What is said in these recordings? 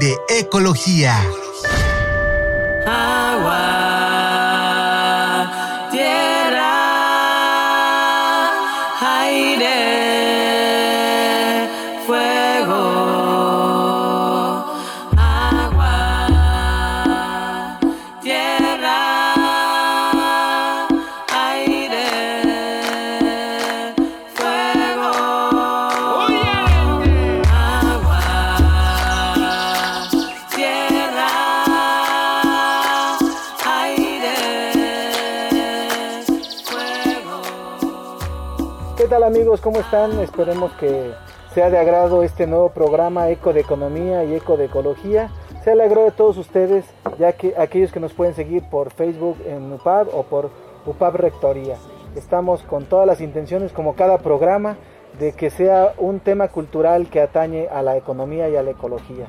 de ecología. Amigos? ¿Cómo están? Esperemos que sea de agrado este nuevo programa Eco de Economía y Eco de Ecología. Sea de agrado de todos ustedes, ya que aquellos que nos pueden seguir por Facebook en UPAB o por UPAB Rectoría. Estamos con todas las intenciones, como cada programa, de que sea un tema cultural que atañe a la economía y a la ecología.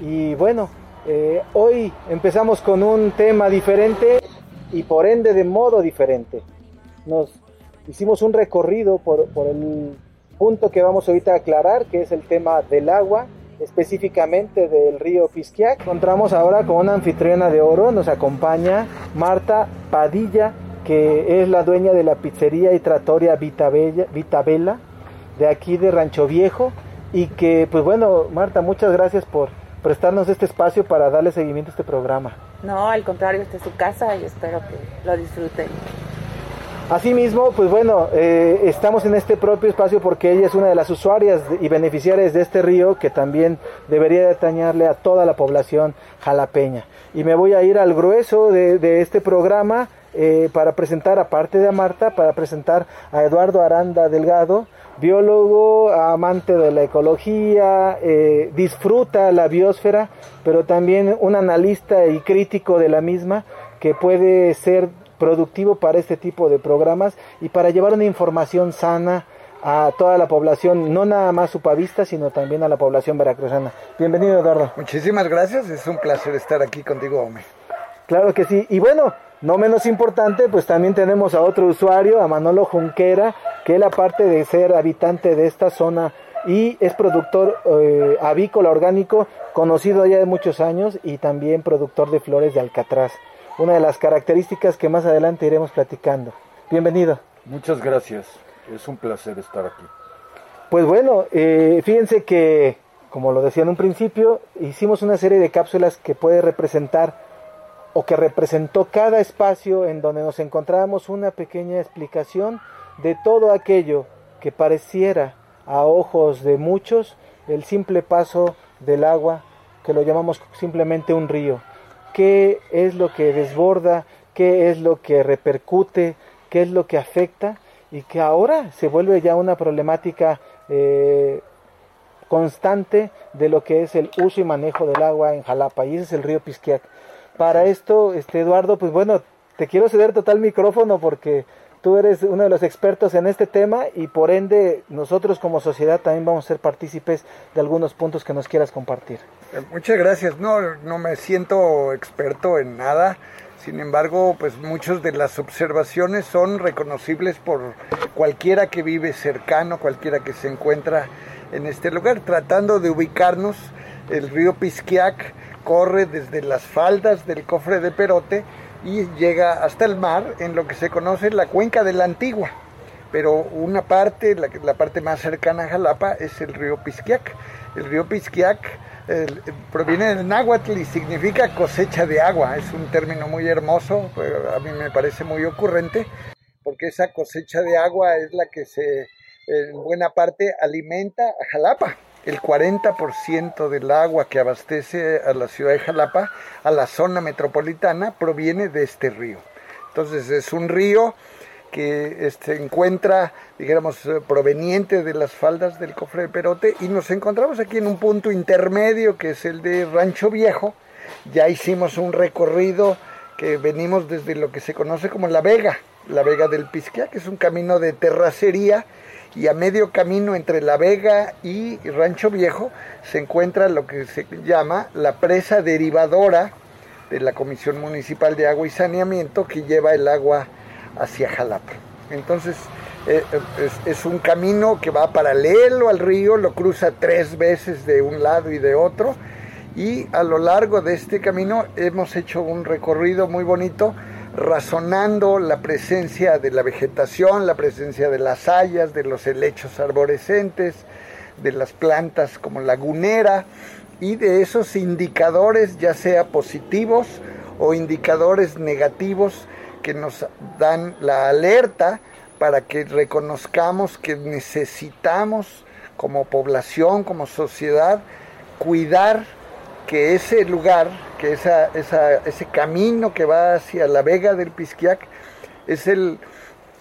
Y bueno, eh, hoy empezamos con un tema diferente y por ende de modo diferente. Nos hicimos un recorrido por, el punto que vamos ahorita a aclarar, que es el tema del agua, específicamente del río Pisquiac. Encontramos ahora con una anfitriona de oro, nos acompaña Marta Padilla, que es la dueña de la pizzería y tratoria Vitabella, de aquí de Rancho Viejo, y que, pues bueno, Marta, muchas gracias por prestarnos este espacio para darle seguimiento a este programa. No, al contrario, esta es su casa y espero que lo disfruten. Asimismo, pues bueno, eh, estamos en este propio espacio porque ella es una de las usuarias y beneficiarias de este río que también debería detañarle a toda la población jalapeña. Y me voy a ir al grueso de, este programa eh, para presentar, aparte de a Marta, para presentar a Eduardo Aranda Delgado, biólogo, amante de la ecología, eh, disfruta la biosfera, pero también un analista y crítico de la misma que puede ser productivo para este tipo de programas y para llevar una información sana a toda la población, no nada más supavista, sino también a la población veracruzana. Bienvenido, Eduardo. Muchísimas gracias, es un placer estar aquí contigo, Ome. Claro que sí, y bueno, no menos importante, pues también tenemos a otro usuario, a Manolo Junquera, que él aparte de ser habitante de esta zona y es productor eh, avícola orgánico, conocido ya de muchos años y también productor de flores de alcatraz una de las características que más adelante iremos platicando. Bienvenido. Muchas gracias, es un placer estar aquí. Pues bueno, eh, fíjense que, como lo decía en un principio, hicimos una serie de cápsulas que puede representar o que representó cada espacio en donde nos encontrábamos una pequeña explicación de todo aquello que pareciera a ojos de muchos el simple paso del agua, que lo llamamos simplemente un río qué es lo que desborda, qué es lo que repercute, qué es lo que afecta y que ahora se vuelve ya una problemática eh, constante de lo que es el uso y manejo del agua en Jalapa y ese es el río Pisquiac. Para esto, este Eduardo, pues bueno, te quiero ceder total micrófono porque tú eres uno de los expertos en este tema y por ende nosotros como sociedad también vamos a ser partícipes de algunos puntos que nos quieras compartir. Eh, muchas gracias. No, no me siento experto en nada. Sin embargo, pues muchas de las observaciones son reconocibles por cualquiera que vive cercano, cualquiera que se encuentra en este lugar. Tratando de ubicarnos, el río Pisquiac corre desde las faldas del cofre de Perote y llega hasta el mar en lo que se conoce la cuenca de la Antigua. Pero una parte, la, la parte más cercana a Jalapa, es el río Pisquiac. El río Pisquiac proviene del náhuatl y significa cosecha de agua. Es un término muy hermoso, a mí me parece muy ocurrente, porque esa cosecha de agua es la que se, en buena parte, alimenta a Jalapa. El 40% del agua que abastece a la ciudad de Jalapa, a la zona metropolitana, proviene de este río. Entonces es un río que se este, encuentra, digamos, eh, proveniente de las faldas del cofre de Perote y nos encontramos aquí en un punto intermedio que es el de Rancho Viejo. Ya hicimos un recorrido que venimos desde lo que se conoce como La Vega, La Vega del Pisquia, que es un camino de terracería y a medio camino entre La Vega y Rancho Viejo se encuentra lo que se llama la presa derivadora de la Comisión Municipal de Agua y Saneamiento que lleva el agua hacia Jalapa. Entonces eh, es, un camino que va paralelo al río, lo cruza tres veces de un lado y de otro y a lo largo de este camino hemos hecho un recorrido muy bonito razonando la presencia de la vegetación, la presencia de las hayas, de los helechos arborescentes, de las plantas como lagunera y de esos indicadores ya sea positivos o indicadores negativos que nos dan la alerta para que reconozcamos que necesitamos como población, como sociedad, cuidar que ese lugar, que ese camino que va hacia la Vega del Pisquiac es el,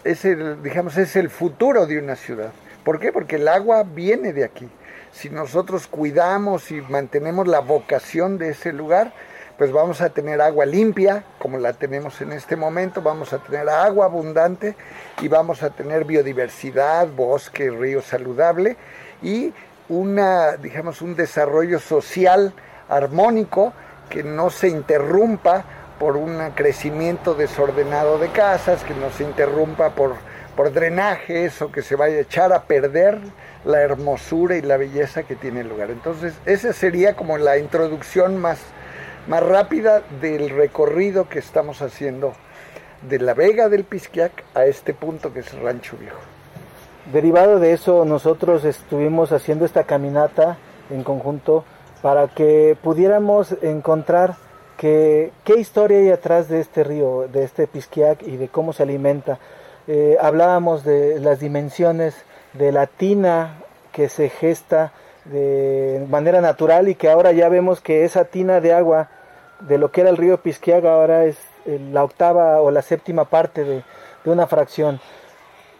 es el, digamos, es el futuro de una ciudad. ¿Por qué? Porque el agua viene de aquí. Si nosotros cuidamos y mantenemos la vocación de ese lugar, pues vamos a tener agua limpia, como la tenemos en este momento, vamos a tener agua abundante y vamos a tener biodiversidad, bosque, río saludable y una, digamos, un desarrollo social armónico que no se interrumpa por un crecimiento desordenado de casas, que no se interrumpa por, por drenajes o que se vaya a echar a perder la hermosura y la belleza que tiene el lugar. Entonces, esa sería como la introducción más más rápida del recorrido que estamos haciendo de la Vega del Pisquiac a este punto que es Rancho Viejo. Derivado de eso, nosotros estuvimos haciendo esta caminata en conjunto para que pudiéramos encontrar que, qué historia hay atrás de este río, de este Pisquiac y de cómo se alimenta. Eh, hablábamos de las dimensiones de la tina que se gesta de manera natural y que ahora ya vemos que esa tina de agua de lo que era el río Pisquiaga ahora es eh, la octava o la séptima parte de, una fracción.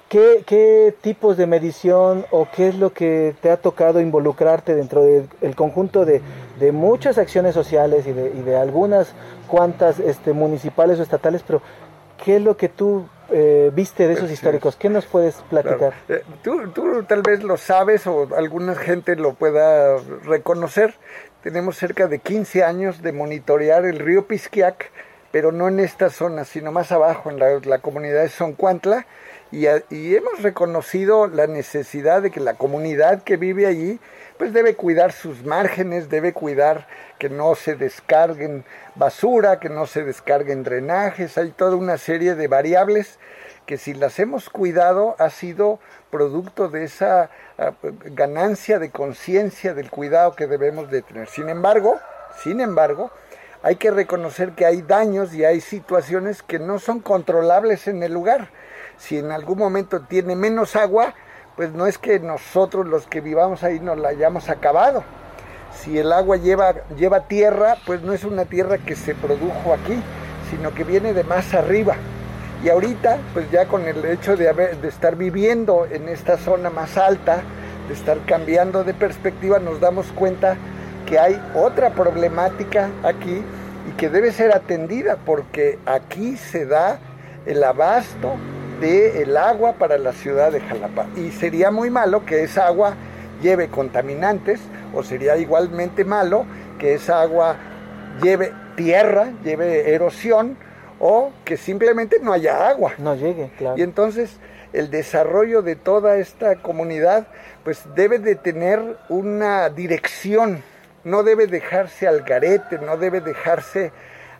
¿Qué, ¿Qué, tipos de medición o qué es lo que te ha tocado involucrarte dentro del conjunto de, de, muchas acciones sociales y de, y de algunas cuantas este, municipales o estatales, pero qué es lo que tú eh, viste de esos históricos? ¿Qué nos puedes platicar? Eh, tú, tú, tal vez lo sabes o alguna gente lo pueda reconocer. Tenemos cerca de 15 años de monitorear el río Pisquiac, pero no en esta zona, sino más abajo, en la, comunidad de Soncuantla, y, y, hemos reconocido la necesidad de que la comunidad que vive allí, pues debe cuidar sus márgenes, debe cuidar que no se descarguen basura, que no se descarguen drenajes, hay toda una serie de variables que si las hemos cuidado ha sido producto de esa ah, ganancia de conciencia del cuidado que debemos de tener. Sin embargo, sin embargo, hay que reconocer que hay daños y hay situaciones que no son controlables en el lugar. Si en algún momento tiene menos agua, pues no es que nosotros los que vivamos ahí nos la hayamos acabado. Si el agua lleva, lleva tierra, pues no es una tierra que se produjo aquí, sino que viene de más arriba. Y ahorita, pues ya con el hecho de, haber, de estar viviendo en esta zona más alta, de estar cambiando de perspectiva, nos damos cuenta que hay otra problemática aquí y que debe ser atendida porque aquí se da el abasto del agua para la ciudad de Jalapa. Y sería muy malo que esa agua lleve contaminantes o sería igualmente malo que esa agua lleve tierra, lleve erosión o que simplemente no haya agua. No llegue, claro. Y entonces el desarrollo de toda esta comunidad pues debe de tener una dirección, no debe dejarse al garete, no debe dejarse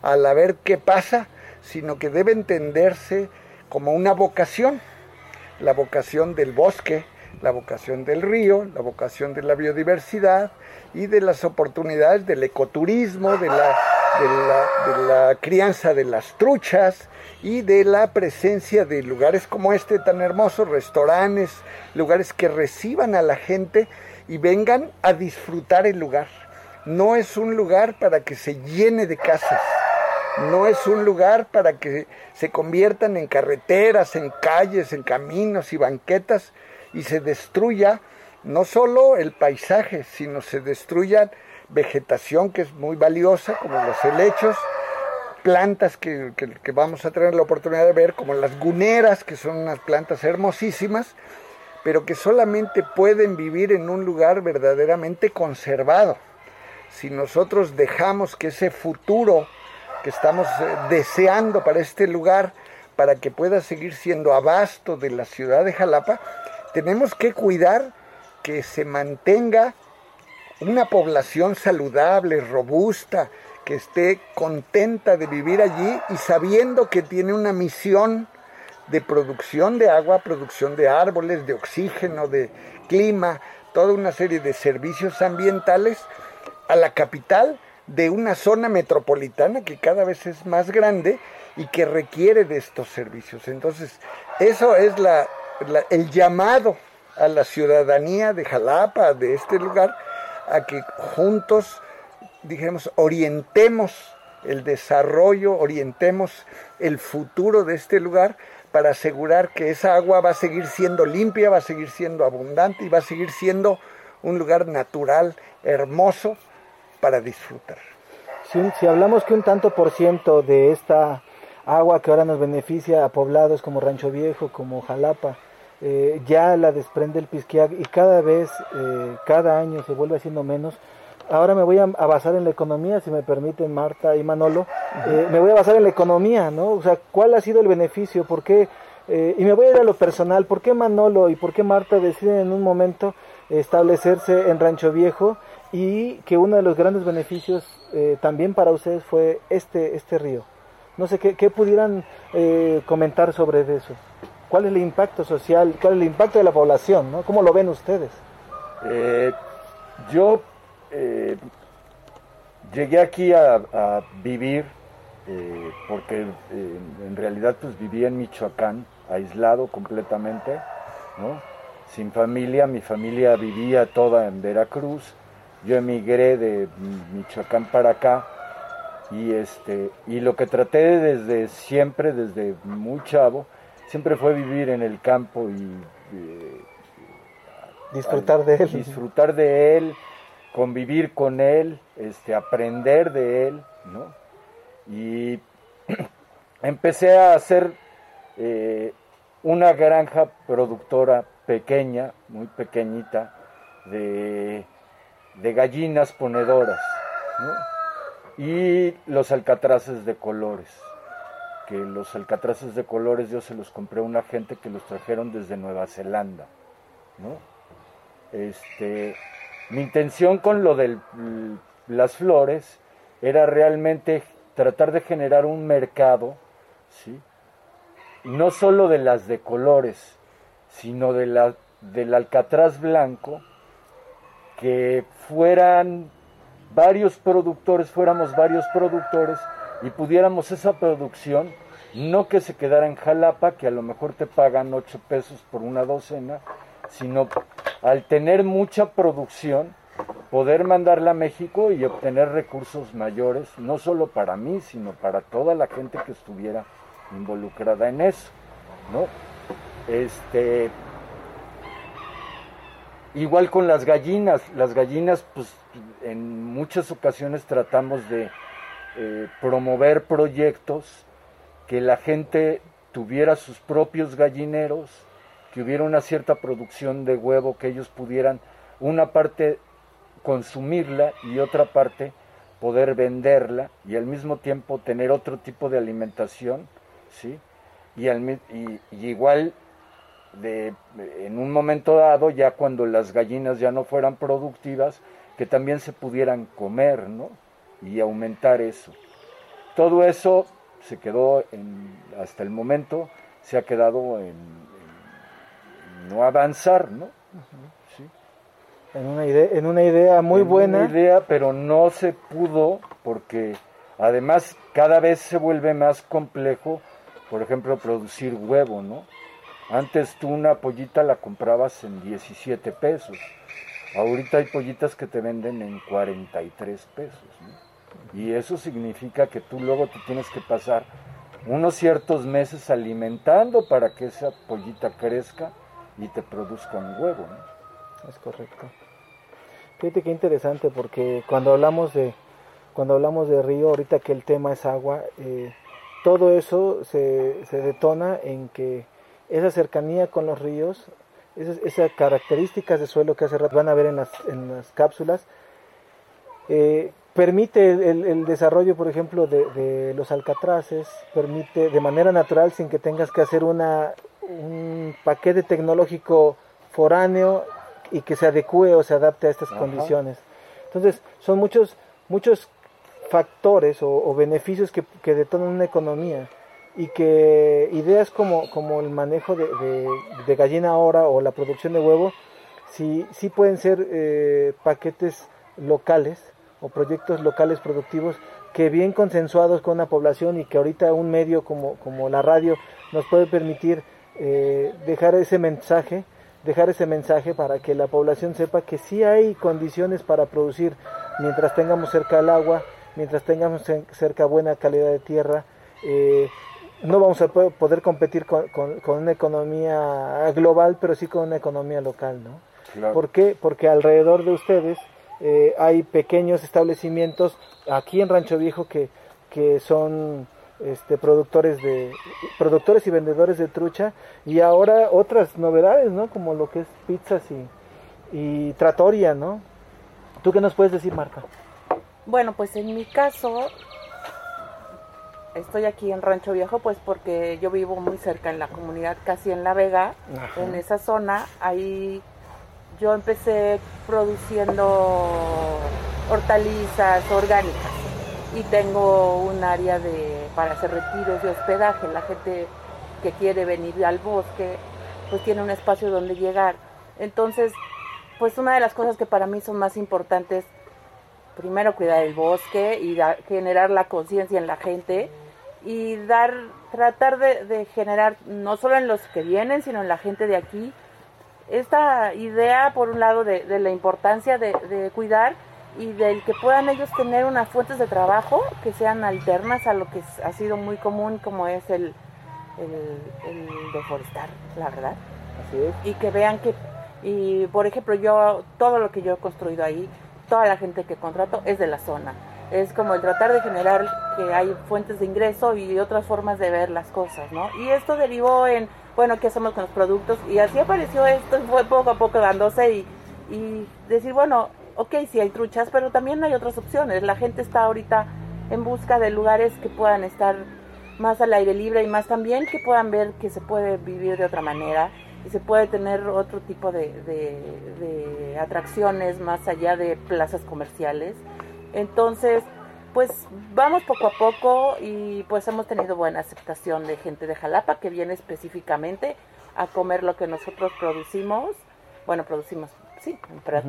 al a ver qué pasa, sino que debe entenderse como una vocación, la vocación del bosque, la vocación del río, la vocación de la biodiversidad y de las oportunidades del ecoturismo, de la crianza de las truchas y de la presencia de lugares como este tan hermoso, restaurantes, lugares que reciban a la gente y vengan a disfrutar el lugar. No es un lugar para que se llene de casas, no es un lugar para que se conviertan en carreteras, en calles, en caminos y banquetas y se destruya no solo el paisaje, sino se destruya vegetación que es muy valiosa, como los helechos, plantas que, que, vamos a tener la oportunidad de ver, como las guneras, que son unas plantas hermosísimas, pero que solamente pueden vivir en un lugar verdaderamente conservado. Si nosotros dejamos que ese futuro que estamos eh, deseando para este lugar, para que pueda seguir siendo abasto de la ciudad de Jalapa, tenemos que cuidar que se mantenga una población saludable, robusta, que esté contenta de vivir allí y sabiendo que tiene una misión de producción de agua, producción de árboles, de oxígeno, de clima, toda una serie de servicios ambientales a la capital de una zona metropolitana que cada vez es más grande y que requiere de estos servicios. Entonces, eso es la, el llamado a la ciudadanía de Jalapa, de este lugar, a que juntos, dijemos, orientemos el desarrollo, orientemos el futuro de este lugar para asegurar que esa agua va a seguir siendo limpia, va a seguir siendo abundante y va a seguir siendo un lugar natural, hermoso para disfrutar. si hablamos que un tanto por ciento de esta agua que ahora nos beneficia a poblados como Rancho Viejo, como Jalapa, eh, ya la desprende el Pisquiac y cada vez, eh, cada año se vuelve haciendo menos. Ahora me voy a, basar en la economía, si me permiten Marta y Manolo, eh, me voy a basar en la economía, ¿no? O sea, ¿cuál ha sido el beneficio? ¿Por qué? y me voy a ir a lo personal, ¿por qué Manolo y por qué Marta deciden en un momento establecerse en Rancho Viejo y que uno de los grandes beneficios también para ustedes fue este, este río? No sé, ¿qué, pudieran comentar sobre eso? ¿Cuál es el impacto social? ¿Cuál es el impacto de la población? ¿no? ¿Cómo lo ven ustedes? Eh, yo eh, llegué aquí a, vivir eh, porque en realidad pues vivía en Michoacán, aislado completamente, ¿no? sin familia, mi familia vivía toda en Veracruz, yo emigré de Michoacán para acá y este y lo que traté desde siempre, desde muy chavo, siempre fue vivir en el campo y eh, disfrutar de él. Disfrutar de él, convivir con él, este, aprender de él, ¿no? Y empecé a hacer eh, una granja productora pequeña, muy pequeñita, de, de gallinas ponedoras, ¿no? y los alcatraces de colores que los alcatraces de colores yo se los compré a una gente que los trajeron desde Nueva Zelanda, ¿no? Este, mi intención con lo de las flores era realmente tratar de generar un mercado, ¿sí? no solo de las de colores, sino de la, del alcatraz blanco, que fueran varios productores, fuéramos varios productores, y pudiéramos esa producción, no que se quedara en Jalapa, que a lo mejor te pagan 8 pesos por una docena, sino al tener mucha producción, poder mandarla a México y obtener recursos mayores, no solo para mí, sino para toda la gente que estuviera involucrada en eso, ¿no? Este, igual con las gallinas, las gallinas, pues en muchas ocasiones tratamos de eh, promover proyectos, que la gente tuviera sus propios gallineros, que hubiera una cierta producción de huevo, que ellos pudieran una parte consumirla y otra parte poder venderla y al mismo tiempo tener otro tipo de alimentación, ¿sí? Y, y, igual de, en un momento dado, ya cuando las gallinas ya no fueran productivas, que también se pudieran comer, ¿no? y aumentar eso. Todo eso se quedó en, hasta el momento, se ha quedado en, no avanzar, ¿no? En una idea, en una idea muy buena. Una idea, pero no se pudo porque además cada vez se vuelve más complejo, por ejemplo, producir huevo, ¿no? Antes tú una pollita la comprabas en 17 pesos. Ahorita hay pollitas que te venden en 43 pesos. Y eso significa que tú luego te tienes que pasar unos ciertos meses alimentando para que esa pollita crezca y te produzca un huevo. Es correcto. Fíjate qué interesante porque cuando hablamos de cuando hablamos de río, ahorita que el tema es agua, eh, todo eso se, se, detona en que esa cercanía con los ríos, esas, esas características de suelo que hace rato van a ver en las, en las cápsulas, eh, permite el, el, desarrollo, por ejemplo, de, de, los alcatraces, permite de manera natural, sin que tengas que hacer una, un paquete tecnológico foráneo y que se adecue o se adapte a estas Ajá. condiciones. Entonces, son muchos, muchos factores o, o beneficios que, que, detonan una economía y que ideas como, como el manejo de, de, gallina ahora o la producción de huevo, sí, sí pueden ser eh, paquetes locales o proyectos locales productivos que bien consensuados con una población y que ahorita un medio como, como la radio nos puede permitir eh, dejar ese mensaje, dejar ese mensaje para que la población sepa que sí hay condiciones para producir mientras tengamos cerca el agua, mientras tengamos cerca buena calidad de tierra. Eh, no vamos a poder competir con, con, con, una economía global, pero sí con una economía local, ¿no? Claro. ¿Por qué? Porque alrededor de ustedes eh, hay pequeños establecimientos aquí en Rancho Viejo que, que son este, productores de productores y vendedores de trucha y ahora otras novedades, ¿no? Como lo que es pizzas y, y tratoria, ¿no? ¿Tú qué nos puedes decir, Marta? Bueno, pues en mi caso estoy aquí en Rancho Viejo pues porque yo vivo muy cerca en la comunidad, casi en La Vega, Ajá. en esa zona, ahí yo empecé produciendo hortalizas orgánicas y tengo un área de para hacer retiros de hospedaje. La gente que quiere venir al bosque, pues tiene un espacio donde llegar. Entonces, pues una de las cosas que para mí son más importantes, primero cuidar el bosque y da, generar la conciencia en la gente y dar, tratar de, de generar, no solo en los que vienen, sino en la gente de aquí, esta idea, por un lado, de, de la importancia de, de, cuidar y del que puedan ellos tener unas fuentes de trabajo que sean alternas a lo que ha sido muy común, como es el, el, el deforestar, la verdad. Así es. Y que vean que, y por ejemplo, yo, todo lo que yo he construido ahí, toda la gente que contrato es de la zona. Es como el tratar de generar que hay fuentes de ingreso y otras formas de ver las cosas, ¿no? Y esto derivó en bueno, ¿qué hacemos con los productos? Y así apareció esto y fue poco a poco dándose y, y decir, bueno, ok, sí hay truchas, pero también hay otras opciones. La gente está ahorita en busca de lugares que puedan estar más al aire libre y más también que puedan ver que se puede vivir de otra manera y se puede tener otro tipo de, de, de atracciones más allá de plazas comerciales. Entonces, pues vamos poco a poco y pues hemos tenido buena aceptación de gente de Jalapa que viene específicamente a comer lo que nosotros producimos. Bueno, producimos, sí,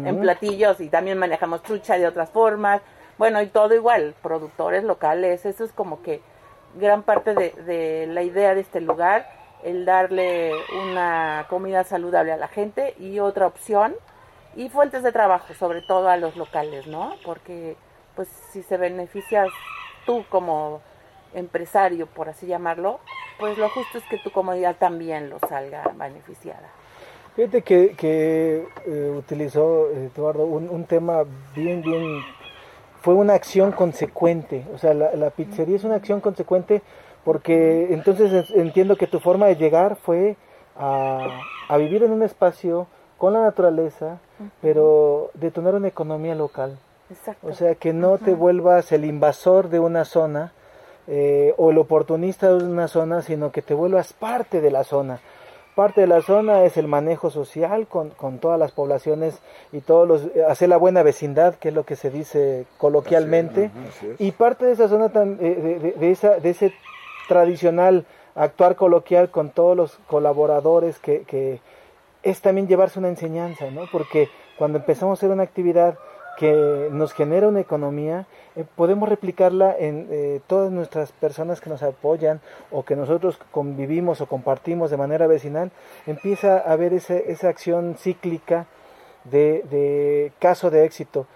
en, platillos y también manejamos trucha de otras formas. Bueno, y todo igual, productores locales, eso es como que gran parte de, de la idea de este lugar, el darle una comida saludable a la gente y otra opción y fuentes de trabajo, sobre todo a los locales, ¿no? Porque pues si se beneficias tú como empresario, por así llamarlo, pues lo justo es que tu comunidad también lo salga beneficiada. Fíjate que, que eh, utilizó Eduardo un, un, tema bien, bien, fue una acción consecuente, o sea, la, la, pizzería es una acción consecuente porque entonces entiendo que tu forma de llegar fue a, a vivir en un espacio con la naturaleza, pero detonar una economía local. Exacto. O sea, que no uh -huh. te vuelvas el invasor de una zona eh, o el oportunista de una zona, sino que te vuelvas parte de la zona. Parte de la zona es el manejo social con, con todas las poblaciones y todos los hacer la buena vecindad, que es lo que se dice coloquialmente. Así, uh -huh, y parte de esa zona de, de, de, esa, de ese tradicional actuar coloquial con todos los colaboradores que, que es también llevarse una enseñanza, ¿no? Porque cuando empezamos a hacer una actividad que nos genera una economía, eh, podemos replicarla en eh, todas nuestras personas que nos apoyan o que nosotros convivimos o compartimos de manera vecinal, empieza a haber ese, esa acción cíclica de, de, caso de éxito.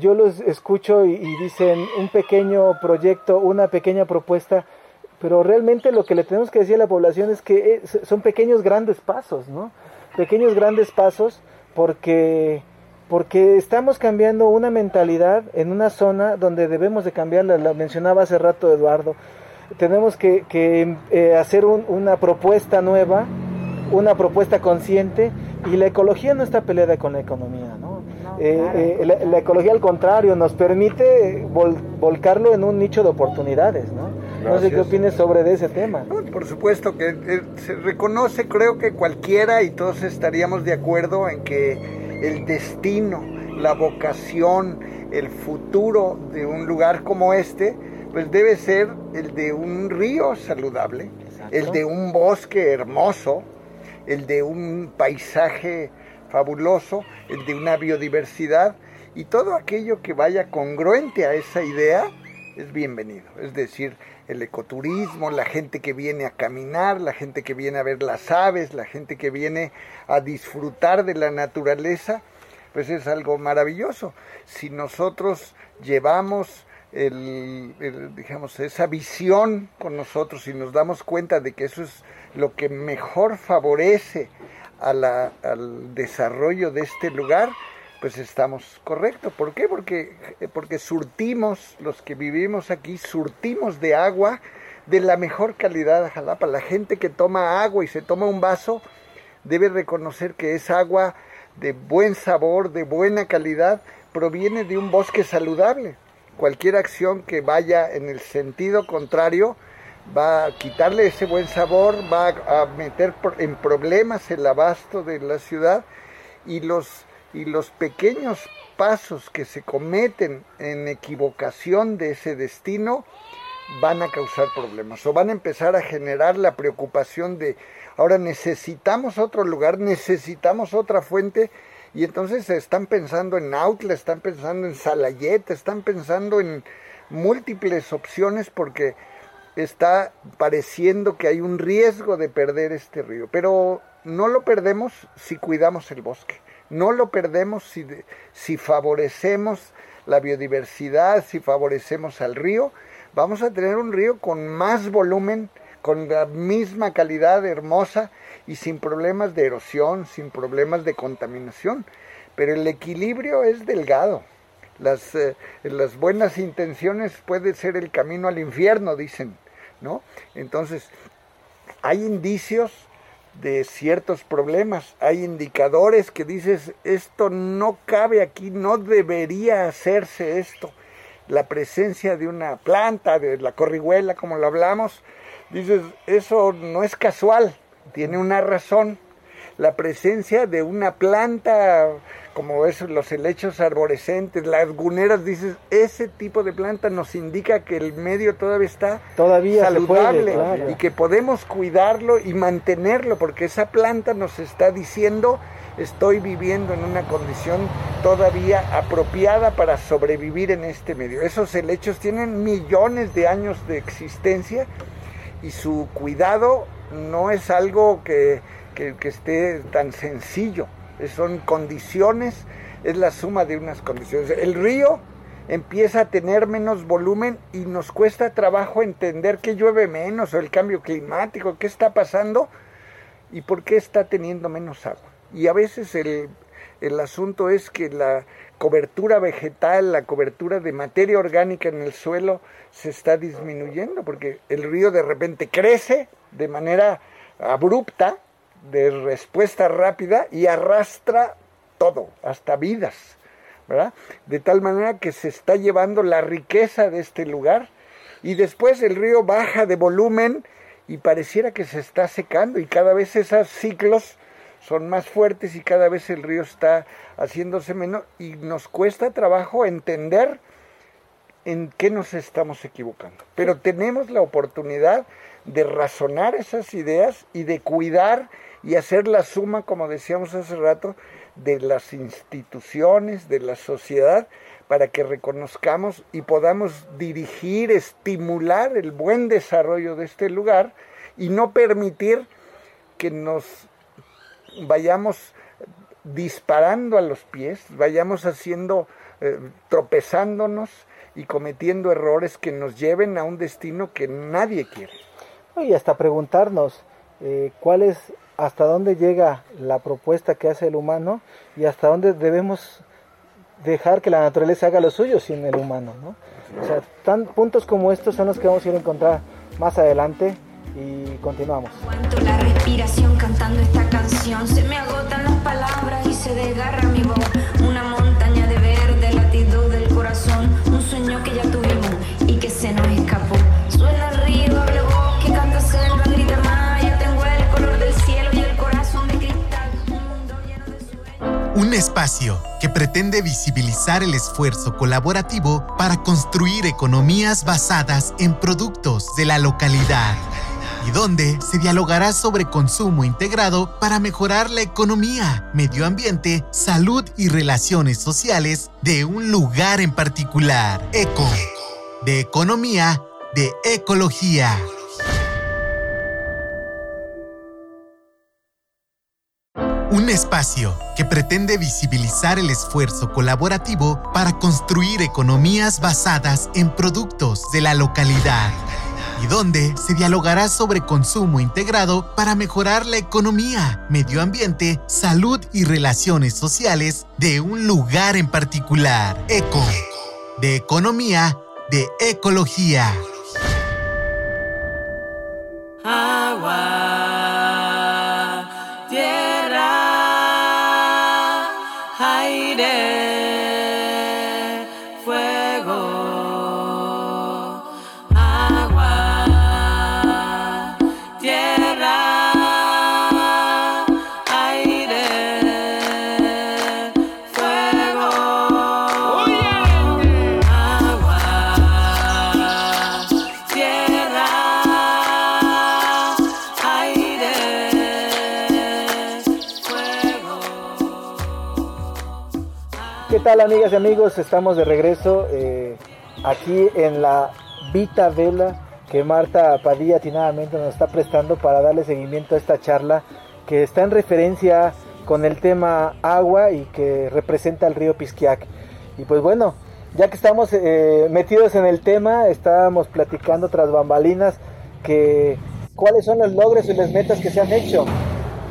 yo los escucho y, dicen un pequeño proyecto, una pequeña propuesta, pero realmente lo que le tenemos que decir a la población es que eh, son pequeños grandes pasos, ¿no? Pequeños grandes pasos porque porque estamos cambiando una mentalidad en una zona donde debemos de cambiarla, la mencionaba hace rato Eduardo, tenemos que, eh, hacer una propuesta nueva, una propuesta consciente y la ecología no está peleada con la economía, ¿no? Eh, eh, la, ecología al contrario nos permite volcarlo en un nicho de oportunidades, ¿no? No sé qué opines sobre ese tema. por supuesto que se reconoce, creo que cualquiera y todos estaríamos de acuerdo en que el destino, la vocación, el futuro de un lugar como este, pues debe ser el de un río saludable, el de un bosque hermoso, el de un paisaje fabuloso, el de una biodiversidad y todo aquello que vaya congruente a esa idea es bienvenido. Es decir, el ecoturismo, la gente que viene a caminar, la gente que viene a ver las aves, la gente que viene a disfrutar de la naturaleza, pues es algo maravilloso. Si nosotros llevamos el, digamos, esa visión con nosotros y nos damos cuenta de que eso es lo que mejor favorece al desarrollo de este lugar, pues estamos correctos. ¿Por qué? Porque, porque surtimos, los que vivimos aquí, surtimos de agua de la mejor calidad de Jalapa. La gente que toma agua y se toma un vaso debe reconocer que es agua de buen sabor, de buena calidad, proviene de un bosque saludable. Cualquier acción que vaya en el sentido contrario va a quitarle ese buen sabor, va a meter en problemas el abasto de la ciudad y los y los pequeños pasos que se cometen en equivocación de ese destino van a causar problemas o van a empezar a generar la preocupación de ahora necesitamos otro lugar, necesitamos otra fuente y entonces están pensando en Outlet, están pensando en Salayet, están pensando en múltiples opciones porque está pareciendo que hay un riesgo de perder este río, pero no lo perdemos si cuidamos el bosque. No lo perdemos si, si favorecemos la biodiversidad, si favorecemos al río. Vamos a tener un río con más volumen, con la misma calidad hermosa y sin problemas de erosión, sin problemas de contaminación. Pero el equilibrio es delgado. Las, eh, las buenas intenciones puede ser el camino al infierno, dicen, ¿no? Entonces, hay indicios de ciertos problemas. Hay indicadores que dices, esto no cabe aquí, no debería hacerse esto. La presencia de una planta, de la corrihuela, como lo hablamos, dices, eso no es casual, tiene una razón. La presencia de una planta como es los helechos arborescentes, las guneras, dices, ese tipo de planta nos indica que el medio todavía está todavía saludable y que podemos cuidarlo y mantenerlo, porque esa planta nos está diciendo, estoy viviendo en una condición todavía apropiada para sobrevivir en este medio. Esos helechos tienen millones de años de existencia y su cuidado no es algo que, que esté tan sencillo son condiciones, es la suma de unas condiciones. El río empieza a tener menos volumen y nos cuesta trabajo entender que llueve menos o el cambio climático, qué está pasando y por qué está teniendo menos agua. Y a veces el, el asunto es que la cobertura vegetal, la cobertura de materia orgánica en el suelo se está disminuyendo porque el río de repente crece de manera abrupta de respuesta rápida y arrastra todo, hasta vidas, ¿verdad? De tal manera que se está llevando la riqueza de este lugar y después el río baja de volumen y pareciera que se está secando y cada vez esos ciclos son más fuertes y cada vez el río está haciéndose menos y nos cuesta trabajo entender en qué nos estamos equivocando. Pero tenemos la oportunidad de razonar esas ideas y de cuidar y hacer la suma, como decíamos hace rato, de las instituciones, de la sociedad, para que reconozcamos y podamos dirigir, estimular el buen desarrollo de este lugar y no permitir que nos vayamos disparando a los pies, vayamos haciendo eh, tropezándonos y cometiendo errores que nos lleven a un destino que nadie quiere. Y hasta preguntarnos eh, cuál es, hasta dónde llega la propuesta que hace el humano y hasta dónde debemos dejar que la naturaleza haga lo suyo sin el humano. ¿no? O sea, tan, puntos como estos son los que vamos a ir a encontrar más adelante y continuamos. Cantando esta canción, se me agotan las palabras y se desgarra mi voz. Una montaña de verde, latido del corazón, un sueño que ya tuvimos y que se nos escapó. Suena el río, habla bosque, canta selva, grita. Yo tengo el color del cielo y el corazón de cristal, un mundo lleno de sueños. Un espacio que pretende visibilizar el esfuerzo colaborativo para construir economías basadas en productos de la localidad y donde se dialogará sobre consumo integrado para mejorar la economía, medio ambiente, salud y relaciones sociales de un lugar en particular. Eco, de economía, de ecología. Un espacio que pretende visibilizar el esfuerzo colaborativo para construir economías basadas en productos de la localidad y donde se dialogará sobre consumo integrado para mejorar la economía, medio ambiente, salud y relaciones sociales de un lugar en particular. Eco, de economía, de ecología. Tal amigas y amigos? Estamos de regreso eh, aquí en la Vita Vela que Marta Padilla atinadamente nos está prestando para darle seguimiento a esta charla que está en referencia con el tema agua y que representa el río Pisquiac. Y pues bueno, ya que estamos eh, metidos en el tema, estábamos platicando tras bambalinas que cuáles son los logros y las metas que se han hecho.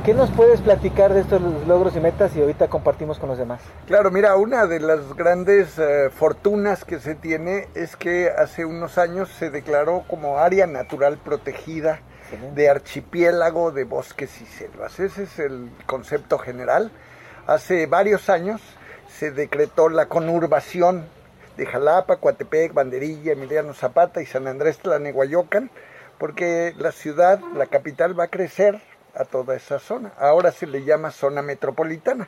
¿Qué nos puedes platicar de estos logros y metas y ahorita compartimos con los demás? Claro, mira, una de las grandes eh, fortunas que se tiene es que hace unos años se declaró como área natural protegida de archipiélago de bosques y selvas. Ese es el concepto general. Hace varios años se decretó la conurbación de Jalapa, Coatepec, Banderilla, Emiliano Zapata y San Andrés Tlanehuayocan, porque la ciudad, la capital, va a crecer a toda esa zona. Ahora se le llama zona metropolitana.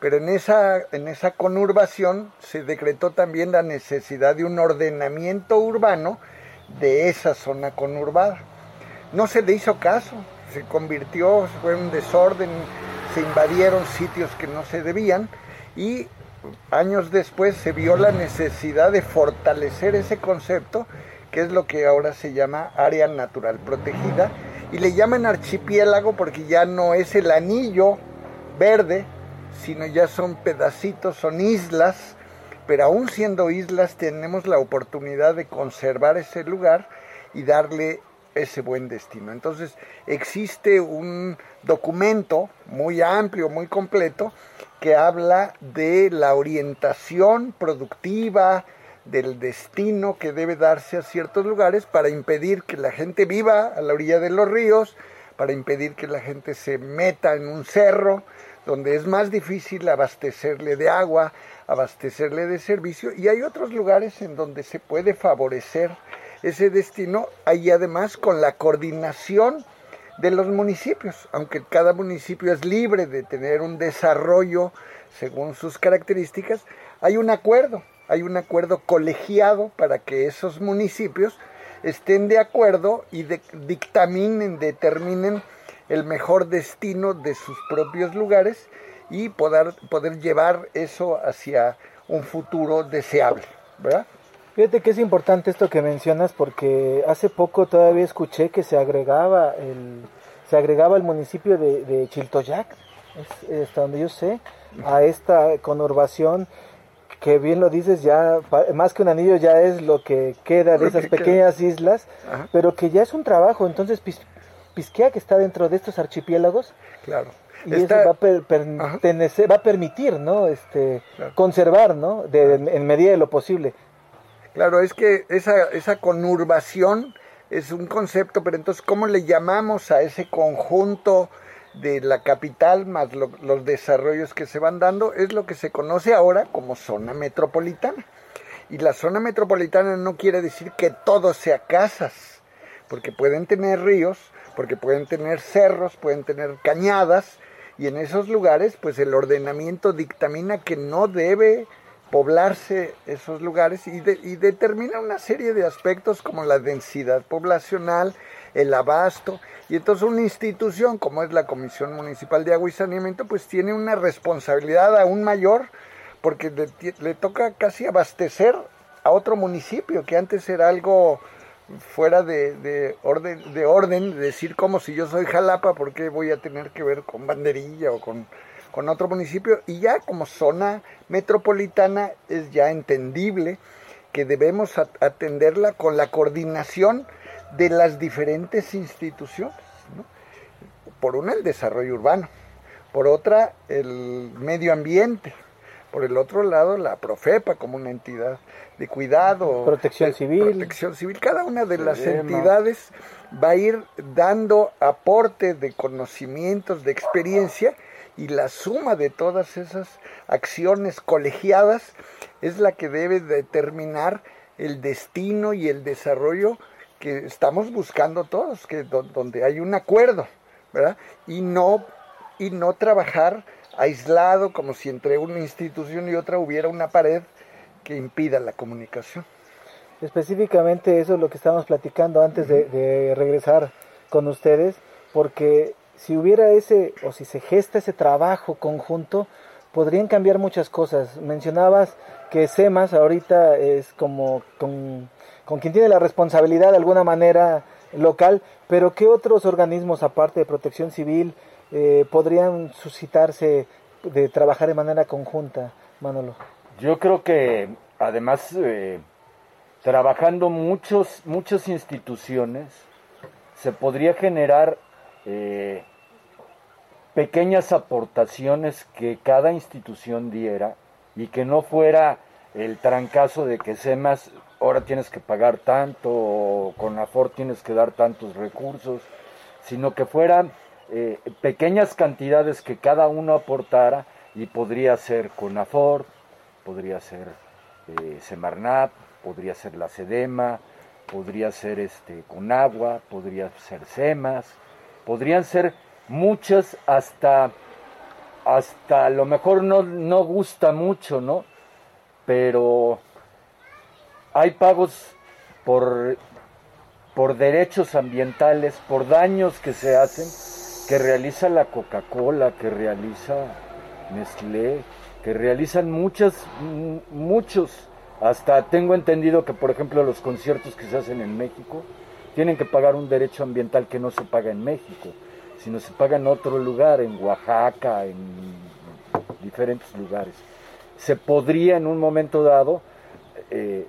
Pero en esa, en esa conurbación se decretó también la necesidad de un ordenamiento urbano de esa zona conurbada. No se le hizo caso, se convirtió, fue un desorden, se invadieron sitios que no se debían y años después se vio la necesidad de fortalecer ese concepto, que es lo que ahora se llama área natural protegida, y le llaman archipiélago porque ya no es el anillo verde, sino ya son pedacitos, son islas, pero aún siendo islas tenemos la oportunidad de conservar ese lugar y darle ese buen destino. Entonces existe un documento muy amplio, muy completo, que habla de la orientación productiva, del destino que debe darse a ciertos lugares para impedir que la gente viva a la orilla de los ríos, para impedir que la gente se meta en un cerro donde es más difícil abastecerle de agua, abastecerle de servicio, y hay otros lugares en donde se puede favorecer ese destino, ahí además con la coordinación de los municipios, aunque cada municipio es libre de tener un desarrollo según sus características, hay un acuerdo, hay un acuerdo colegiado para que esos municipios estén de acuerdo y de- dictaminen, determinen el mejor destino de sus propios lugares y poder, poder llevar eso hacia un futuro deseable, ¿verdad? Fíjate que es importante esto que mencionas porque hace poco todavía escuché que se agregaba el, se agregaba el municipio de, de Chiltoyac, es, hasta donde yo sé, a esta conurbación que bien lo dices, ya más que un anillo ya es lo que queda de Lo esas que queda. pequeñas islas, Ajá. pero que ya es un trabajo. Entonces, Pis- Pisquea, que está dentro de estos archipiélagos, Claro. y Está- eso va a, per- va a permitir, ¿no? Este, Claro. conservar, ¿no? De, en medida de lo posible. Claro, es que esa, esa conurbación es un concepto, pero entonces, ¿cómo le llamamos a ese conjunto de la capital más lo- los desarrollos que se van dando? Es lo que se conoce ahora como zona metropolitana. Y la zona metropolitana no quiere decir que todo sea casas, porque pueden tener ríos, porque pueden tener cerros, pueden tener cañadas, y en esos lugares, pues el ordenamiento dictamina que no debe poblarse esos lugares y, de- y determina una serie de aspectos como la densidad poblacional, el abasto, y entonces una institución como es la Comisión Municipal de Agua y Saneamiento, pues tiene una responsabilidad aún mayor porque le, toca casi abastecer a otro municipio que antes era algo fuera de, de orden, de orden, decir como si yo soy Jalapa, ¿por qué voy a tener que ver con Banderilla o con, con otro municipio? Y ya como zona metropolitana es ya entendible que debemos at- atenderla con la coordinación de las diferentes instituciones. ¿no? Por una, el desarrollo urbano, por otra, el medio ambiente, por el otro lado, la Profepa como una entidad de cuidado, Protección civil. protección civil. Cada una de las entidades va a ir dando aporte de conocimientos, de experiencia, y la suma de todas esas acciones colegiadas es la que debe determinar el destino y el desarrollo que estamos buscando todos, que do- donde hay un acuerdo, ¿verdad? Y no y no trabajar aislado como si entre una institución y otra hubiera una pared que impida la comunicación. Específicamente eso es lo que estábamos platicando antes de, de regresar con ustedes, porque si hubiera ese, o si se gesta ese trabajo conjunto, podrían cambiar muchas cosas. Mencionabas que SEMAS ahorita es como con, con quien tiene la responsabilidad de alguna manera local, pero ¿qué otros organismos, aparte de protección civil, eh, podrían suscitarse de trabajar de manera conjunta, Manolo? Yo creo que además eh, trabajando muchos, muchas instituciones se podría generar eh, pequeñas aportaciones que cada institución diera y que no fuera el trancazo de que SEMAS ahora tienes que pagar tanto con AFOR tienes que dar tantos recursos, sino que fueran eh, pequeñas cantidades que cada uno aportara y podría ser CONAFOR, podría ser eh, Semarnat, podría ser la SEDEMA, podría ser este Conagua, podría ser SEMAS, podrían ser muchas hasta hasta a lo mejor no, no gusta mucho, ¿no? Pero hay pagos por, por derechos ambientales, por daños que se hacen, que realiza la Coca-Cola, que realiza Nestlé, que realizan muchas, m- muchos, hasta tengo entendido que por ejemplo los conciertos que se hacen en México tienen que pagar un derecho ambiental que no se paga en México, sino se paga en otro lugar, en Oaxaca, en diferentes lugares. Se podría en un momento dado, eh,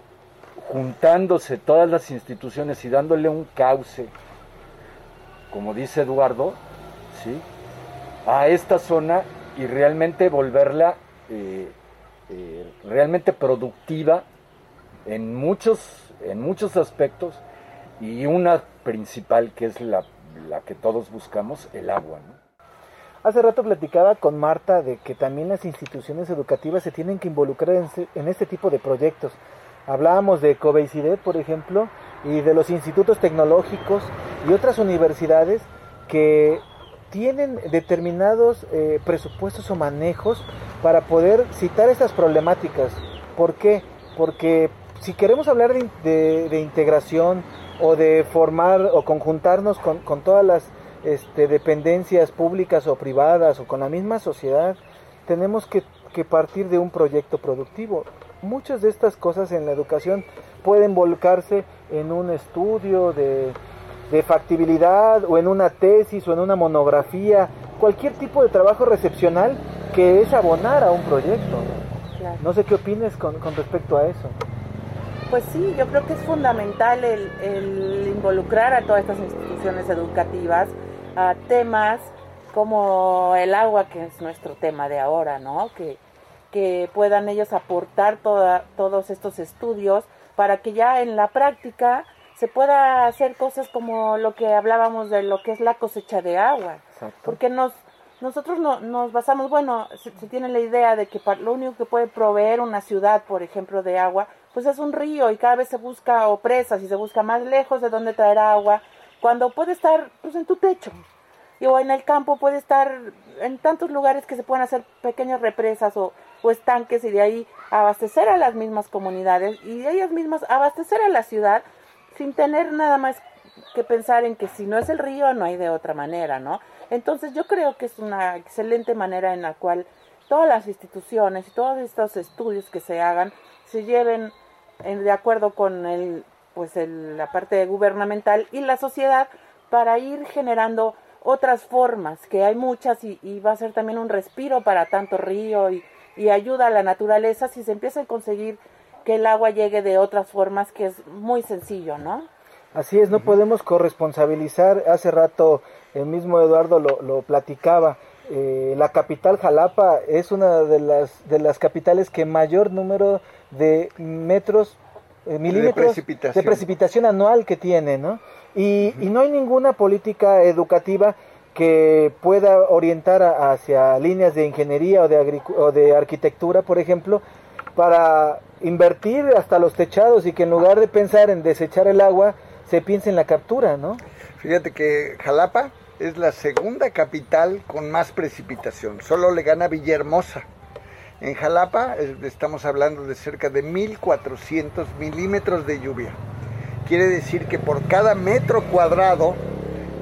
juntándose todas las instituciones y dándole un cauce, como dice Eduardo, ¿sí? a esta zona y realmente volverla eh, eh, realmente productiva en muchos, en muchos aspectos y una principal que es la, la que todos buscamos, el agua. Hace rato platicaba con Marta de que también las instituciones educativas se tienen que involucrar en, en este tipo de proyectos. Hablábamos de COBEICIDET, por ejemplo, y de los institutos tecnológicos y otras universidades que tienen determinados eh, presupuestos o manejos para poder citar estas problemáticas. ¿Por qué? Porque si queremos hablar de- de integración o de formar o conjuntarnos con, con todas las este, dependencias públicas o privadas o con la misma sociedad, tenemos que, que partir de un proyecto productivo. Muchas de estas cosas en la educación pueden volcarse en un estudio de, de factibilidad o en una tesis o en una monografía, cualquier tipo de trabajo recepcional que es abonar a un proyecto. ¿no? Claro. No sé qué opines con, con respecto a eso. Pues sí, yo creo que es fundamental el, el involucrar a todas estas instituciones educativas a temas como el agua, que es nuestro tema de ahora, ¿no? Que, que puedan ellos aportar toda, todos estos estudios para que ya en la práctica se pueda hacer cosas como lo que hablábamos de lo que es la cosecha de agua. Exacto. Porque nos, nosotros no, nos basamos, bueno, se, se tiene la idea de que pa- lo único que puede proveer una ciudad, por ejemplo, de agua, pues es un río y cada vez se busca o presas y se busca más lejos de donde traer agua, cuando puede estar pues en tu techo. Y, o en el campo puede estar en tantos lugares que se pueden hacer pequeñas represas o, o estanques y de ahí abastecer a las mismas comunidades y de ellas mismas abastecer a la ciudad sin tener nada más que pensar en que si no es el río no hay de otra manera, ¿no? Entonces yo creo que es una excelente manera en la cual todas las instituciones y todos estos estudios que se hagan se lleven en- de acuerdo con el pues el- la parte gubernamental y la sociedad para ir generando otras formas, que hay muchas y, y va a ser también un respiro para tanto río y, y ayuda a la naturaleza si se empieza a conseguir que el agua llegue de otras formas, que es muy sencillo, ¿no? Así es, no podemos corresponsabilizar. Hace rato el mismo Eduardo lo, lo platicaba. eh, la capital Jalapa es una de las de las capitales que mayor número de metros eh, milímetros precipitación. de precipitación anual que tiene, ¿no? Y, y no hay ninguna política educativa que pueda orientar a- hacia líneas de ingeniería o de, o de arquitectura, por ejemplo, para invertir hasta los techados y que en lugar de pensar en desechar el agua, se piense en la captura, ¿no? Fíjate que Jalapa es la segunda capital con más precipitación. Solo le gana Villahermosa. En Jalapa estamos hablando de cerca de 1.400 milímetros de lluvia. Quiere decir que por cada metro cuadrado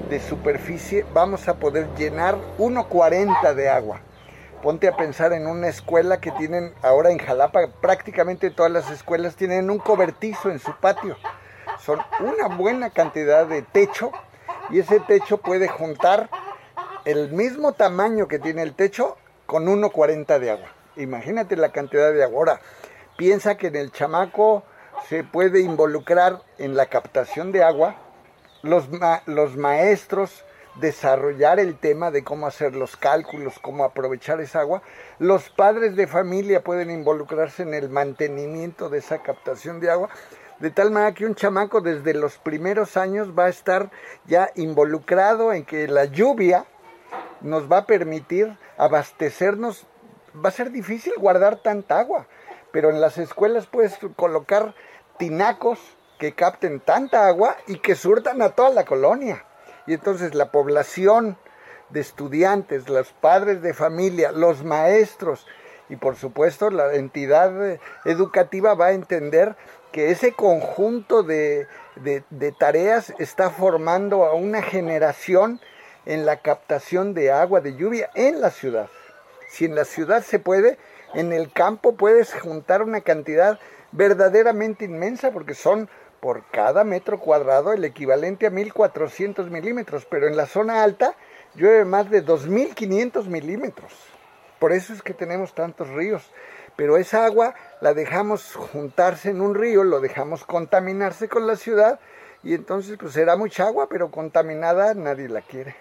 de superficie vamos a poder llenar 1.40 de agua. Ponte a pensar en una escuela que tienen ahora en Jalapa, prácticamente todas las escuelas tienen un cobertizo en su patio. Son una buena cantidad de techo y ese techo puede juntar el mismo tamaño que tiene el techo con 1.40 de agua. Imagínate la cantidad de agua. Ahora, piensa que en el chamaco se puede involucrar en la captación de agua, los, ma- los maestros desarrollar el tema de cómo hacer los cálculos, cómo aprovechar esa agua, los padres de familia pueden involucrarse en el mantenimiento de esa captación de agua, de tal manera que un chamaco desde los primeros años va a estar ya involucrado en que la lluvia nos va a permitir abastecernos. Va a ser difícil guardar tanta agua, pero en las escuelas puedes colocar tinacos que capten tanta agua y que surtan a toda la colonia. Y entonces la población de estudiantes, los padres de familia, los maestros y por supuesto la entidad eh, educativa va a entender que ese conjunto de, de- de tareas está formando a una generación en la captación de agua de lluvia en la ciudad. Si en la ciudad se puede, en el campo puedes juntar una cantidad verdaderamente inmensa porque son por cada metro cuadrado el equivalente a 1400 milímetros, pero en la zona alta llueve más de 2500 milímetros. Por eso es que tenemos tantos ríos. Pero esa agua la dejamos juntarse en un río, lo dejamos contaminarse con la ciudad y entonces pues será mucha agua, pero contaminada nadie la quiere.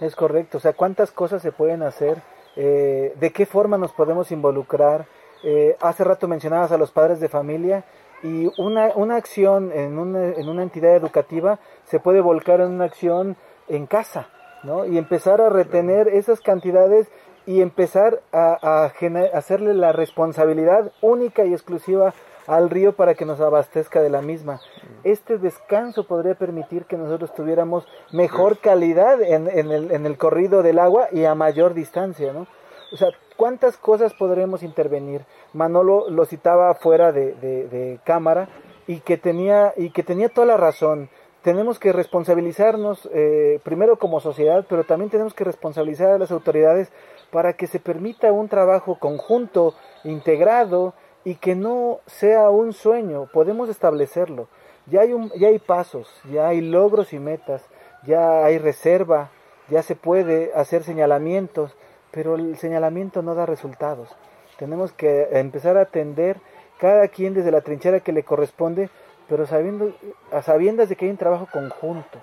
Es correcto, o sea, cuántas cosas se pueden hacer, eh, de qué forma nos podemos involucrar. Eh, hace rato mencionabas a los padres de familia y una, una acción en una, en una entidad educativa se puede volcar en una acción en casa, ¿no? Y empezar a retener esas cantidades y empezar a, hacerle la responsabilidad única y exclusiva al río para que nos abastezca de la misma. Este descanso podría permitir que nosotros tuviéramos mejor calidad en, en el, en el corrido del agua y a mayor distancia, ¿no? O sea, ¿cuántas cosas podremos intervenir? Manolo lo citaba fuera de, cámara y que tenía y que tenía toda la razón. Tenemos que responsabilizarnos eh, primero como sociedad, pero también tenemos que responsabilizar a las autoridades para que se permita un trabajo conjunto, integrado y que no sea un sueño. Podemos establecerlo. Ya hay un, ya hay pasos, ya hay logros y metas, ya hay reserva, ya se puede hacer señalamientos, pero el señalamiento no da resultados. Tenemos que empezar a atender cada quien desde la trinchera que le corresponde, pero sabiendo, a sabiendas de que hay un trabajo conjunto.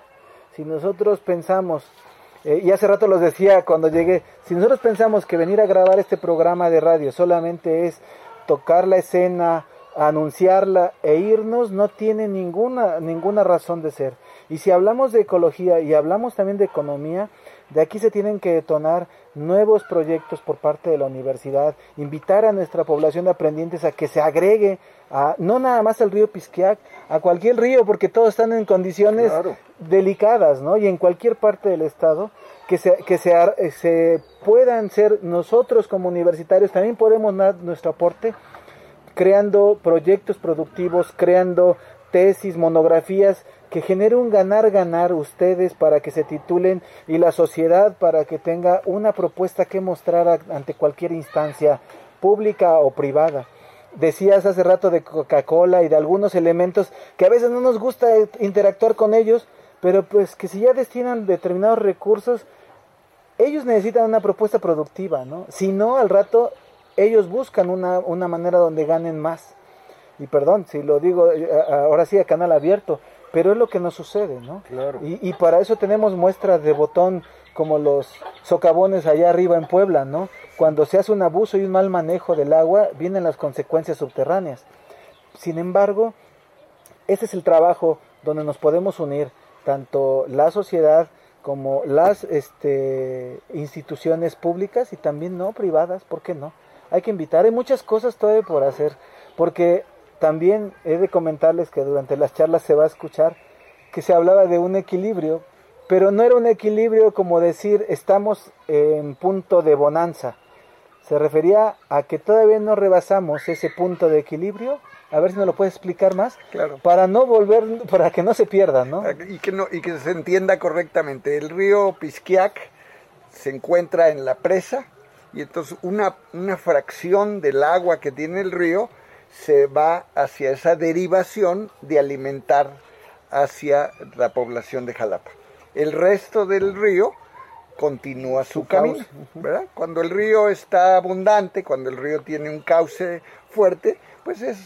Si nosotros pensamos, eh, y hace rato los decía cuando llegué, si nosotros pensamos que venir a grabar este programa de radio solamente es tocar la escena, anunciarla e irnos, no tiene ninguna, ninguna razón de ser. Y si hablamos de ecología y hablamos también de economía, de aquí se tienen que detonar nuevos proyectos por parte de la universidad, invitar a nuestra población de aprendientes a que se agregue a, no nada más al río Pisquiac, a cualquier río, porque todos están en condiciones Claro. delicadas, ¿no? Y en cualquier parte del estado, que se, que se, se puedan ser nosotros como universitarios, también podemos dar nuestro aporte creando proyectos productivos, creando tesis, monografías que genere un ganar-ganar ustedes para que se titulen y la sociedad para que tenga una propuesta que mostrar ante cualquier instancia pública o privada. Decías hace rato de Coca-Cola y de algunos elementos que a veces no nos gusta eh, interactuar con ellos, pero pues que si ya destinan determinados recursos, ellos necesitan una propuesta productiva, ¿no? Si no, al rato ellos buscan una, una manera donde ganen más. Y perdón, si lo digo eh, ahora sí a canal abierto, pero es lo que nos sucede, ¿no? Claro. Y, y para eso tenemos muestras de botón como los socavones allá arriba en Puebla, ¿no? Cuando se hace un abuso y un mal manejo del agua, vienen las consecuencias subterráneas. Sin embargo, ese es el trabajo donde nos podemos unir, tanto la sociedad como las este, instituciones públicas y también no privadas, ¿por qué no? Hay que invitar, hay muchas cosas todavía por hacer, porque también he de comentarles que durante las charlas se va a escuchar que se hablaba de un equilibrio, pero no era un equilibrio como decir estamos en punto de bonanza, se refería a que todavía no rebasamos ese punto de equilibrio. A ver si nos lo puedes explicar más. Claro. Para no volver, para que no se pierda, ¿no? Y que, no, y que se entienda correctamente. El río Pisquiac se encuentra en la presa y entonces una, una fracción del agua que tiene el río se va hacia esa derivación de alimentar hacia la población de Jalapa. El resto del río continúa su, Su camino. ¿verdad? Cuando el río está abundante, cuando el río tiene un cauce fuerte, pues es,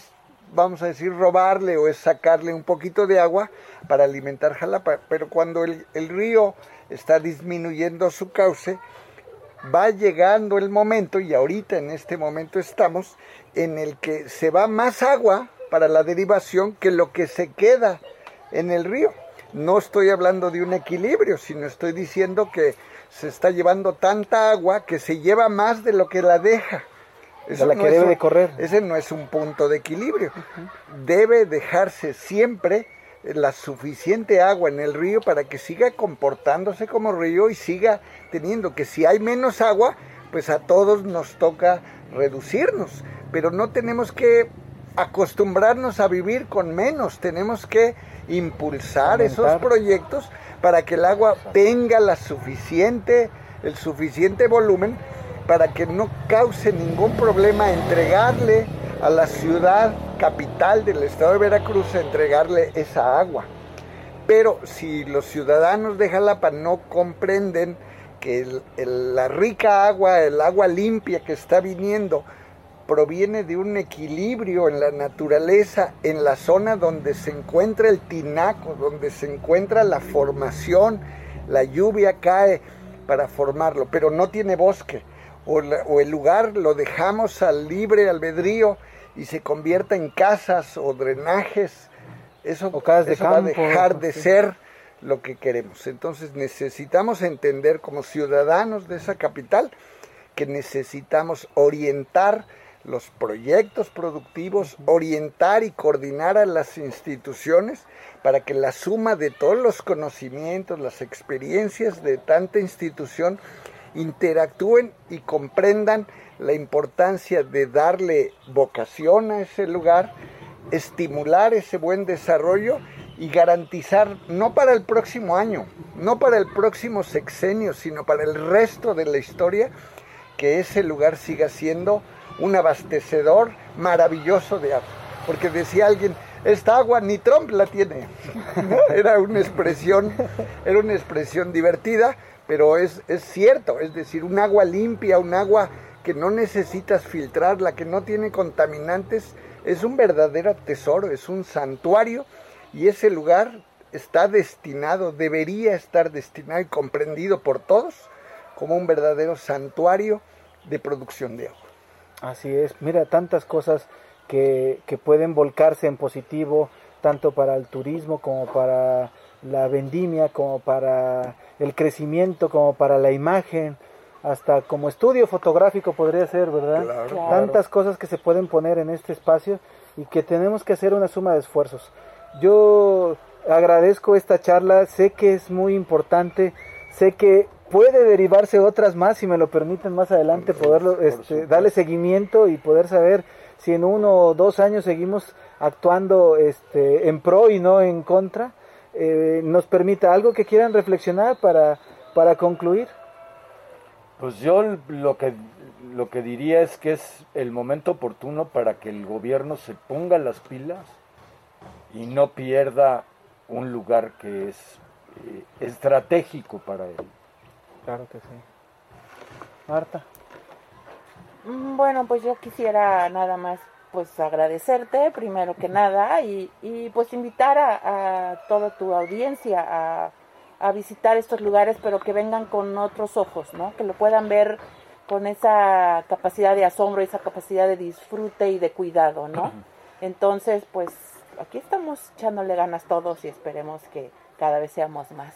vamos a decir, robarle o es sacarle un poquito de agua para alimentar Jalapa. Pero cuando el, el río está disminuyendo su cauce, va llegando el momento, y ahorita en este momento estamos, en el que se va más agua para la derivación que lo que se queda en el río. No estoy hablando de un equilibrio, sino estoy diciendo que se está llevando tanta agua que se lleva más de lo que la deja. De la que debe un- de correr. Ese no es un punto de equilibrio. Debe dejarse siempre la suficiente agua en el río para que siga comportándose como río y siga teniendo que si hay menos agua, pues a todos nos toca reducirnos, pero no tenemos que acostumbrarnos a vivir con menos, tenemos que impulsar esos proyectos para que el agua tenga la suficiente el suficiente volumen para que no cause ningún problema entregarle a la ciudad capital del estado de Veracruz, entregarle esa agua. Pero si los ciudadanos de Jalapa no comprenden que la rica agua, el agua limpia que está viniendo, proviene de un equilibrio en la naturaleza, en la zona donde se encuentra el tinaco, donde se encuentra la formación, la lluvia cae para formarlo, pero no tiene bosque, o el lugar lo dejamos al libre albedrío y se convierta en casas o drenajes, eso, O casas de eso va a dejar de sí. ser lo que queremos. Entonces necesitamos entender como ciudadanos de esa capital que necesitamos orientar los proyectos productivos, orientar y coordinar a las instituciones para que la suma de todos los conocimientos, las experiencias de tanta institución interactúen y comprendan la importancia de darle vocación a ese lugar, estimular ese buen desarrollo y garantizar, no para el próximo año, no para el próximo sexenio, sino para el resto de la historia, que ese lugar siga siendo un abastecedor maravilloso de agua. Porque decía alguien, esta agua ni Trump la tiene. Era una expresión, era una expresión divertida, pero es, es cierto, es decir, un agua limpia, un agua que no necesitas filtrar, la que no tiene contaminantes, es un verdadero tesoro, es un santuario y ese lugar está destinado, debería estar destinado y comprendido por todos como un verdadero santuario de producción de agua. Así es, mira, tantas cosas que, que pueden volcarse en positivo, tanto para el turismo como para la vendimia, como para el crecimiento, como para la imagen, hasta como estudio fotográfico podría ser, ¿verdad? Claro. Tantas cosas que se pueden poner en este espacio y que tenemos que hacer una suma de esfuerzos. Yo agradezco esta charla, sé que es muy importante, sé que puede derivarse otras más, si me lo permiten más adelante, poderlo, este, darle seguimiento y poder saber si en uno o dos años seguimos actuando este, en pro y no en contra, eh, nos permita algo que quieran reflexionar para, para concluir. Pues yo lo que, lo que diría es que es el momento oportuno para que el gobierno se ponga las pilas y no pierda un lugar que es eh, estratégico para él. Claro que sí. Marta. Mm, Bueno, pues yo quisiera nada más pues agradecerte primero que nada y, y pues invitar a, a toda tu audiencia a, a visitar estos lugares pero que vengan con otros ojos, ¿no? Que lo puedan ver con esa capacidad de asombro, esa capacidad de disfrute y de cuidado, ¿no? Entonces, pues aquí estamos echándole ganas todos y esperemos que cada vez seamos más.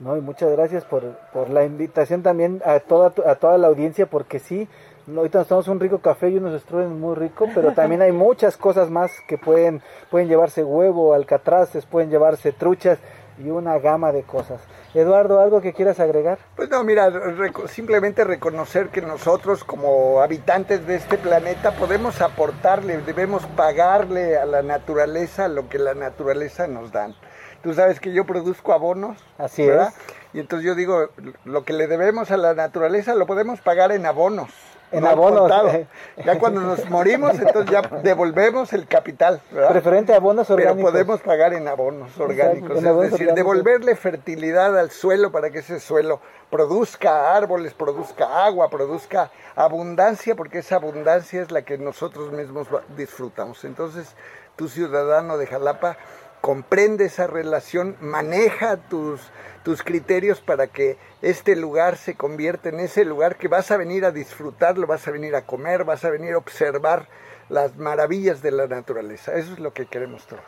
No, y muchas gracias por, por la invitación también a toda, a toda la audiencia, porque sí, ahorita nos tomamos un rico café y unos strudels muy rico, pero también hay muchas cosas más que pueden, pueden llevarse huevo, alcatraces, pueden llevarse truchas y una gama de cosas. Eduardo, ¿algo que quieras agregar? Pues no, mira, reco- simplemente reconocer que nosotros como habitantes de este planeta podemos aportarle, debemos pagarle a la naturaleza lo que la naturaleza nos dan. Tú sabes que yo produzco abonos, Así ¿verdad? es. Y entonces yo digo, lo que le debemos a la naturaleza lo podemos pagar en abonos. En abonos. Ya cuando nos morimos, entonces ya devolvemos el capital, ¿verdad? Preferente a abonos Pero orgánicos. podemos pagar en abonos orgánicos, en es decir, orgánicos. devolverle fertilidad al suelo para que ese suelo produzca árboles, produzca agua, produzca abundancia, porque esa abundancia es la que nosotros mismos disfrutamos. Entonces, tu ciudadano de Jalapa comprende esa relación, maneja tus, tus criterios para que este lugar se convierta en ese lugar que vas a venir a disfrutarlo, vas a venir a comer, vas a venir a observar las maravillas de la naturaleza. Eso es lo que queremos todos.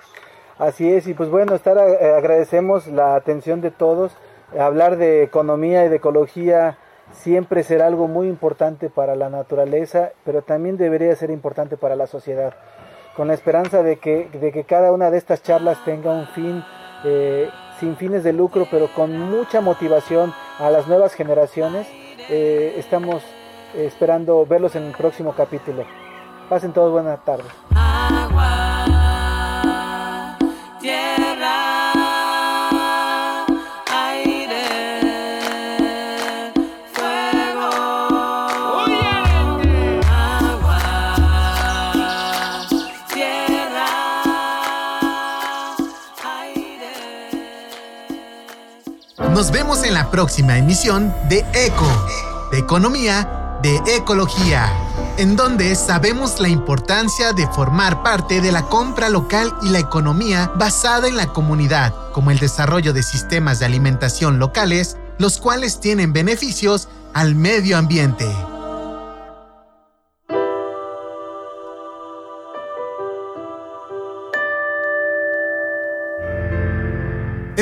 Así es, y pues bueno, estar, eh, agradecemos la atención de todos. Hablar de economía y de ecología siempre será algo muy importante para la naturaleza, pero también debería ser importante para la sociedad. Con la esperanza de que, de que cada una de estas charlas tenga un fin eh, sin fines de lucro, pero con mucha motivación a las nuevas generaciones, eh, estamos esperando verlos en el próximo capítulo. Pasen todos buenas tardes. Nos vemos en la próxima emisión de ECO, de economía, de ecología, en donde sabemos la importancia de formar parte de la compra local y la economía basada en la comunidad, como el desarrollo de sistemas de alimentación locales, los cuales tienen beneficios al medio ambiente.